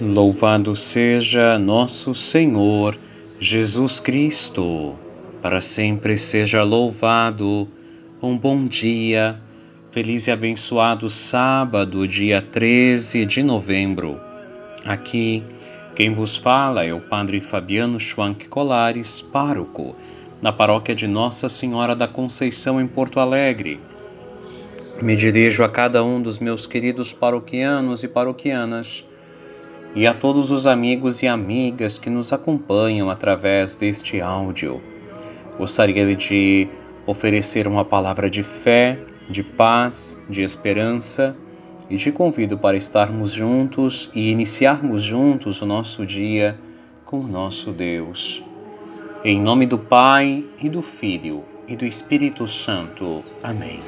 Louvado seja nosso Senhor Jesus Cristo, para sempre seja louvado. Um bom dia, feliz e abençoado sábado, dia 13 de novembro. Aqui, quem vos fala é o Padre Fabiano Schwank Colares, pároco, na paróquia de Nossa Senhora da Conceição, em Porto Alegre. Me dirijo a cada um dos meus queridos paroquianos e paroquianas e a todos os amigos e amigas que nos acompanham através deste áudio. Gostaria de oferecer uma palavra de fé, de paz, de esperança e te convido para estarmos juntos e iniciarmos juntos o nosso dia com o nosso Deus. Em nome do Pai e do Filho e do Espírito Santo. Amém.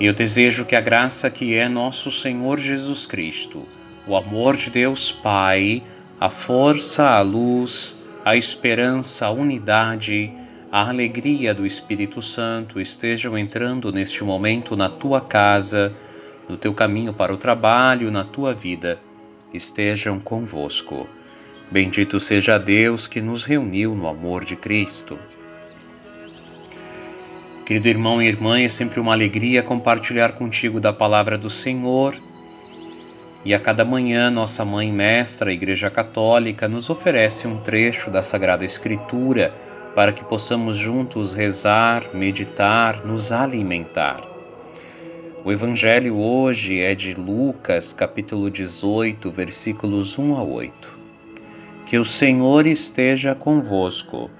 Eu desejo que a graça que é nosso Senhor Jesus Cristo o amor de Deus Pai, a força, a luz, a esperança, a unidade, a alegria do Espírito Santo estejam entrando neste momento na tua casa, no teu caminho para o trabalho, na tua vida. Estejam convosco. Bendito seja Deus que nos reuniu no amor de Cristo. Querido irmão e irmã, é sempre uma alegria compartilhar contigo da palavra do Senhor e a cada manhã, nossa Mãe Mestra, a Igreja Católica, nos oferece um trecho da Sagrada Escritura para que possamos juntos rezar, meditar, nos alimentar. O Evangelho hoje é de Lucas, capítulo 18, versículos 1 a 8. Que o Senhor esteja convosco,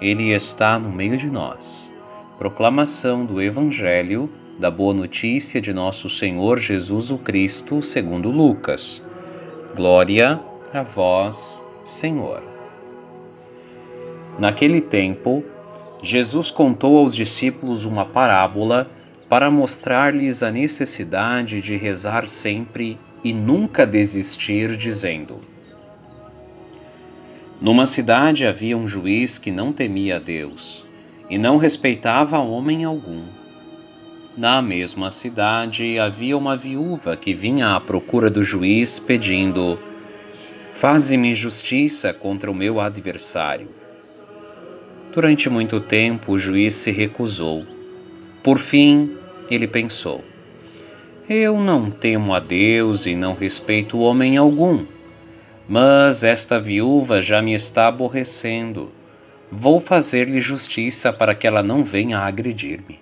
Ele está no meio de nós. Proclamação do Evangelho da boa notícia de nosso Senhor Jesus o Cristo, segundo Lucas. Glória a vós, Senhor. Naquele tempo, Jesus contou aos discípulos uma parábola para mostrar-lhes a necessidade de rezar sempre e nunca desistir, dizendo: Numa cidade havia um juiz que não temia a Deus e não respeitava homem algum. Na mesma cidade havia uma viúva que vinha à procura do juiz pedindo: Faze-me justiça contra o meu adversário. Durante muito tempo o juiz se recusou. Por fim, ele pensou: Eu não temo a Deus e não respeito homem algum, mas esta viúva já me está aborrecendo. Vou fazer-lhe justiça para que ela não venha agredir-me.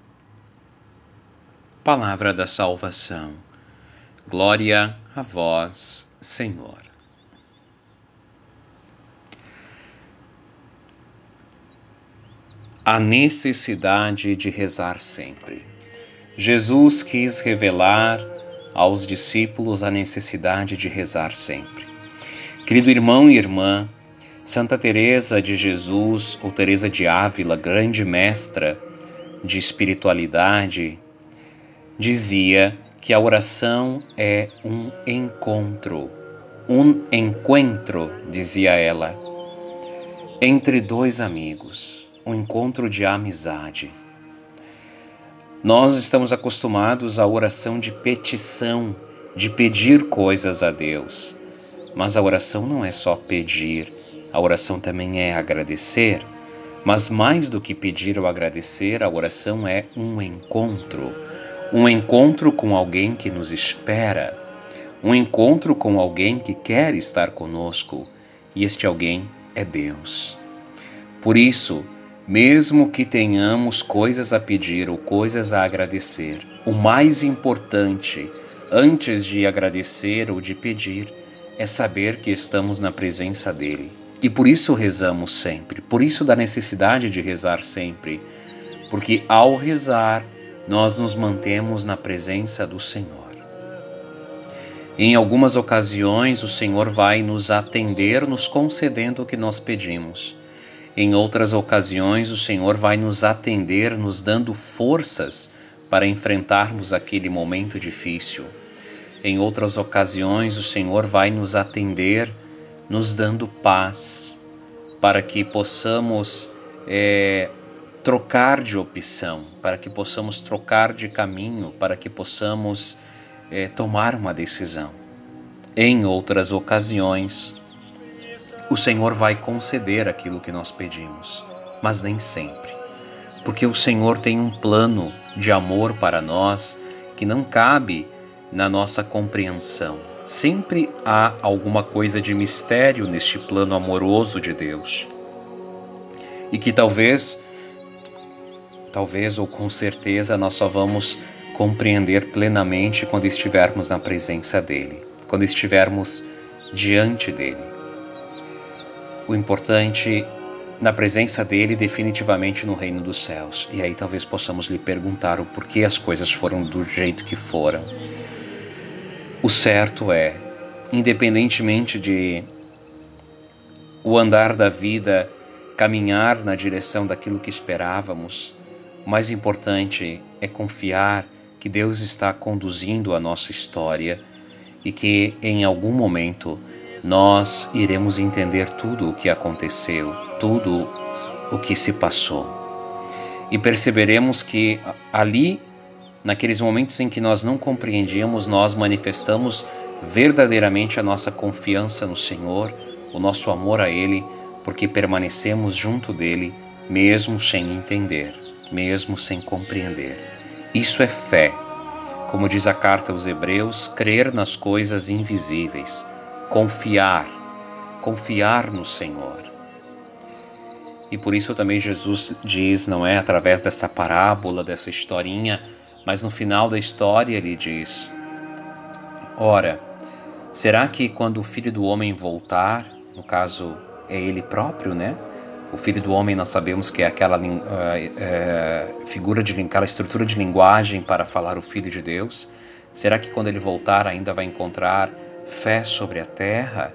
Palavra da salvação. Glória a vós, Senhor. A necessidade de rezar sempre. Jesus quis revelar aos discípulos a necessidade de rezar sempre. Querido irmão e irmã, Santa Teresa de Jesus ou Teresa de Ávila, grande mestra de espiritualidade, dizia que a oração é um encontro, um encontro, dizia ela, entre dois amigos, um encontro de amizade. Nós estamos acostumados à oração de petição, de pedir coisas a Deus. Mas a oração não é só pedir, a oração também é agradecer. Mas mais do que pedir ou agradecer, a oração é um encontro um encontro com alguém que nos espera, um encontro com alguém que quer estar conosco, e este alguém é Deus. Por isso, mesmo que tenhamos coisas a pedir ou coisas a agradecer, o mais importante, antes de agradecer ou de pedir, é saber que estamos na presença dele. E por isso rezamos sempre, por isso da necessidade de rezar sempre, porque ao rezar nós nos mantemos na presença do Senhor. Em algumas ocasiões, o Senhor vai nos atender, nos concedendo o que nós pedimos. Em outras ocasiões, o Senhor vai nos atender, nos dando forças para enfrentarmos aquele momento difícil. Em outras ocasiões, o Senhor vai nos atender, nos dando paz, para que possamos é, trocar de opção, para que possamos trocar de caminho, para que possamos é, tomar uma decisão. Em outras ocasiões, o Senhor vai conceder aquilo que nós pedimos, mas nem sempre. Porque o Senhor tem um plano de amor para nós que não cabe na nossa compreensão. Sempre há alguma coisa de mistério neste plano amoroso de Deus. E que talvez, talvez ou com certeza, nós só vamos compreender plenamente quando estivermos na presença dEle, quando estivermos diante dEle. O importante na presença dele, definitivamente no reino dos céus. E aí talvez possamos lhe perguntar o porquê as coisas foram do jeito que foram. O certo é, independentemente de o andar da vida caminhar na direção daquilo que esperávamos, o mais importante é confiar que Deus está conduzindo a nossa história e que em algum momento nós iremos entender tudo o que aconteceu, tudo o que se passou. E perceberemos que ali, naqueles momentos em que nós não compreendíamos, nós manifestamos verdadeiramente a nossa confiança no Senhor, o nosso amor a Ele, porque permanecemos junto dele, mesmo sem entender, mesmo sem compreender. Isso é fé. Como diz a carta aos Hebreus, crer nas coisas invisíveis, confiar, confiar no Senhor. E por isso também Jesus diz, não é através dessa parábola, dessa historinha, mas no final da história ele diz: Ora, será que quando o filho do homem voltar, no caso é ele próprio, né? O filho do homem nós sabemos que é aquela uh, uh, figura de aquela estrutura de linguagem para falar o filho de Deus. Será que quando ele voltar ainda vai encontrar fé sobre a terra?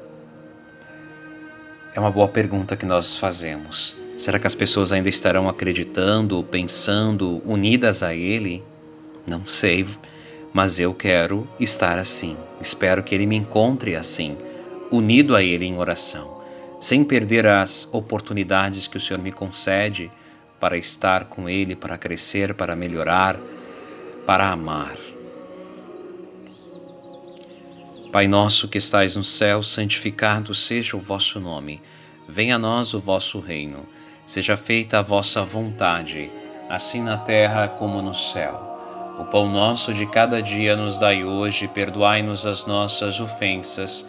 É uma boa pergunta que nós fazemos. Será que as pessoas ainda estarão acreditando, pensando, unidas a Ele? Não sei, mas eu quero estar assim. Espero que Ele me encontre assim, unido a Ele em oração sem perder as oportunidades que o Senhor me concede para estar com Ele, para crescer, para melhorar, para amar. Pai nosso que estais no céu, santificado seja o vosso nome. Venha a nós o vosso reino. Seja feita a vossa vontade, assim na terra como no céu. O pão nosso de cada dia nos dai hoje, perdoai-nos as nossas ofensas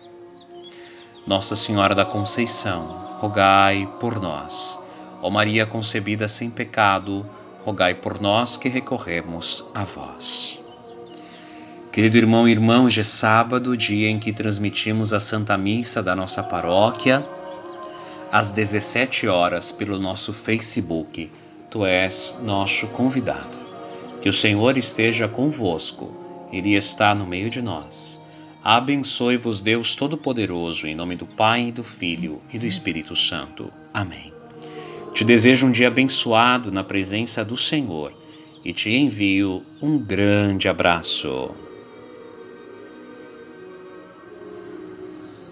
Nossa Senhora da Conceição, rogai por nós. Ó Maria concebida sem pecado, rogai por nós que recorremos a vós. Querido irmão e irmã, hoje é sábado, dia em que transmitimos a Santa Missa da nossa paróquia, às 17 horas, pelo nosso Facebook. Tu és nosso convidado. Que o Senhor esteja convosco, Ele está no meio de nós. Abençoe-vos Deus Todo-Poderoso, em nome do Pai, do Filho e do Espírito Santo. Amém. Te desejo um dia abençoado na presença do Senhor e te envio um grande abraço.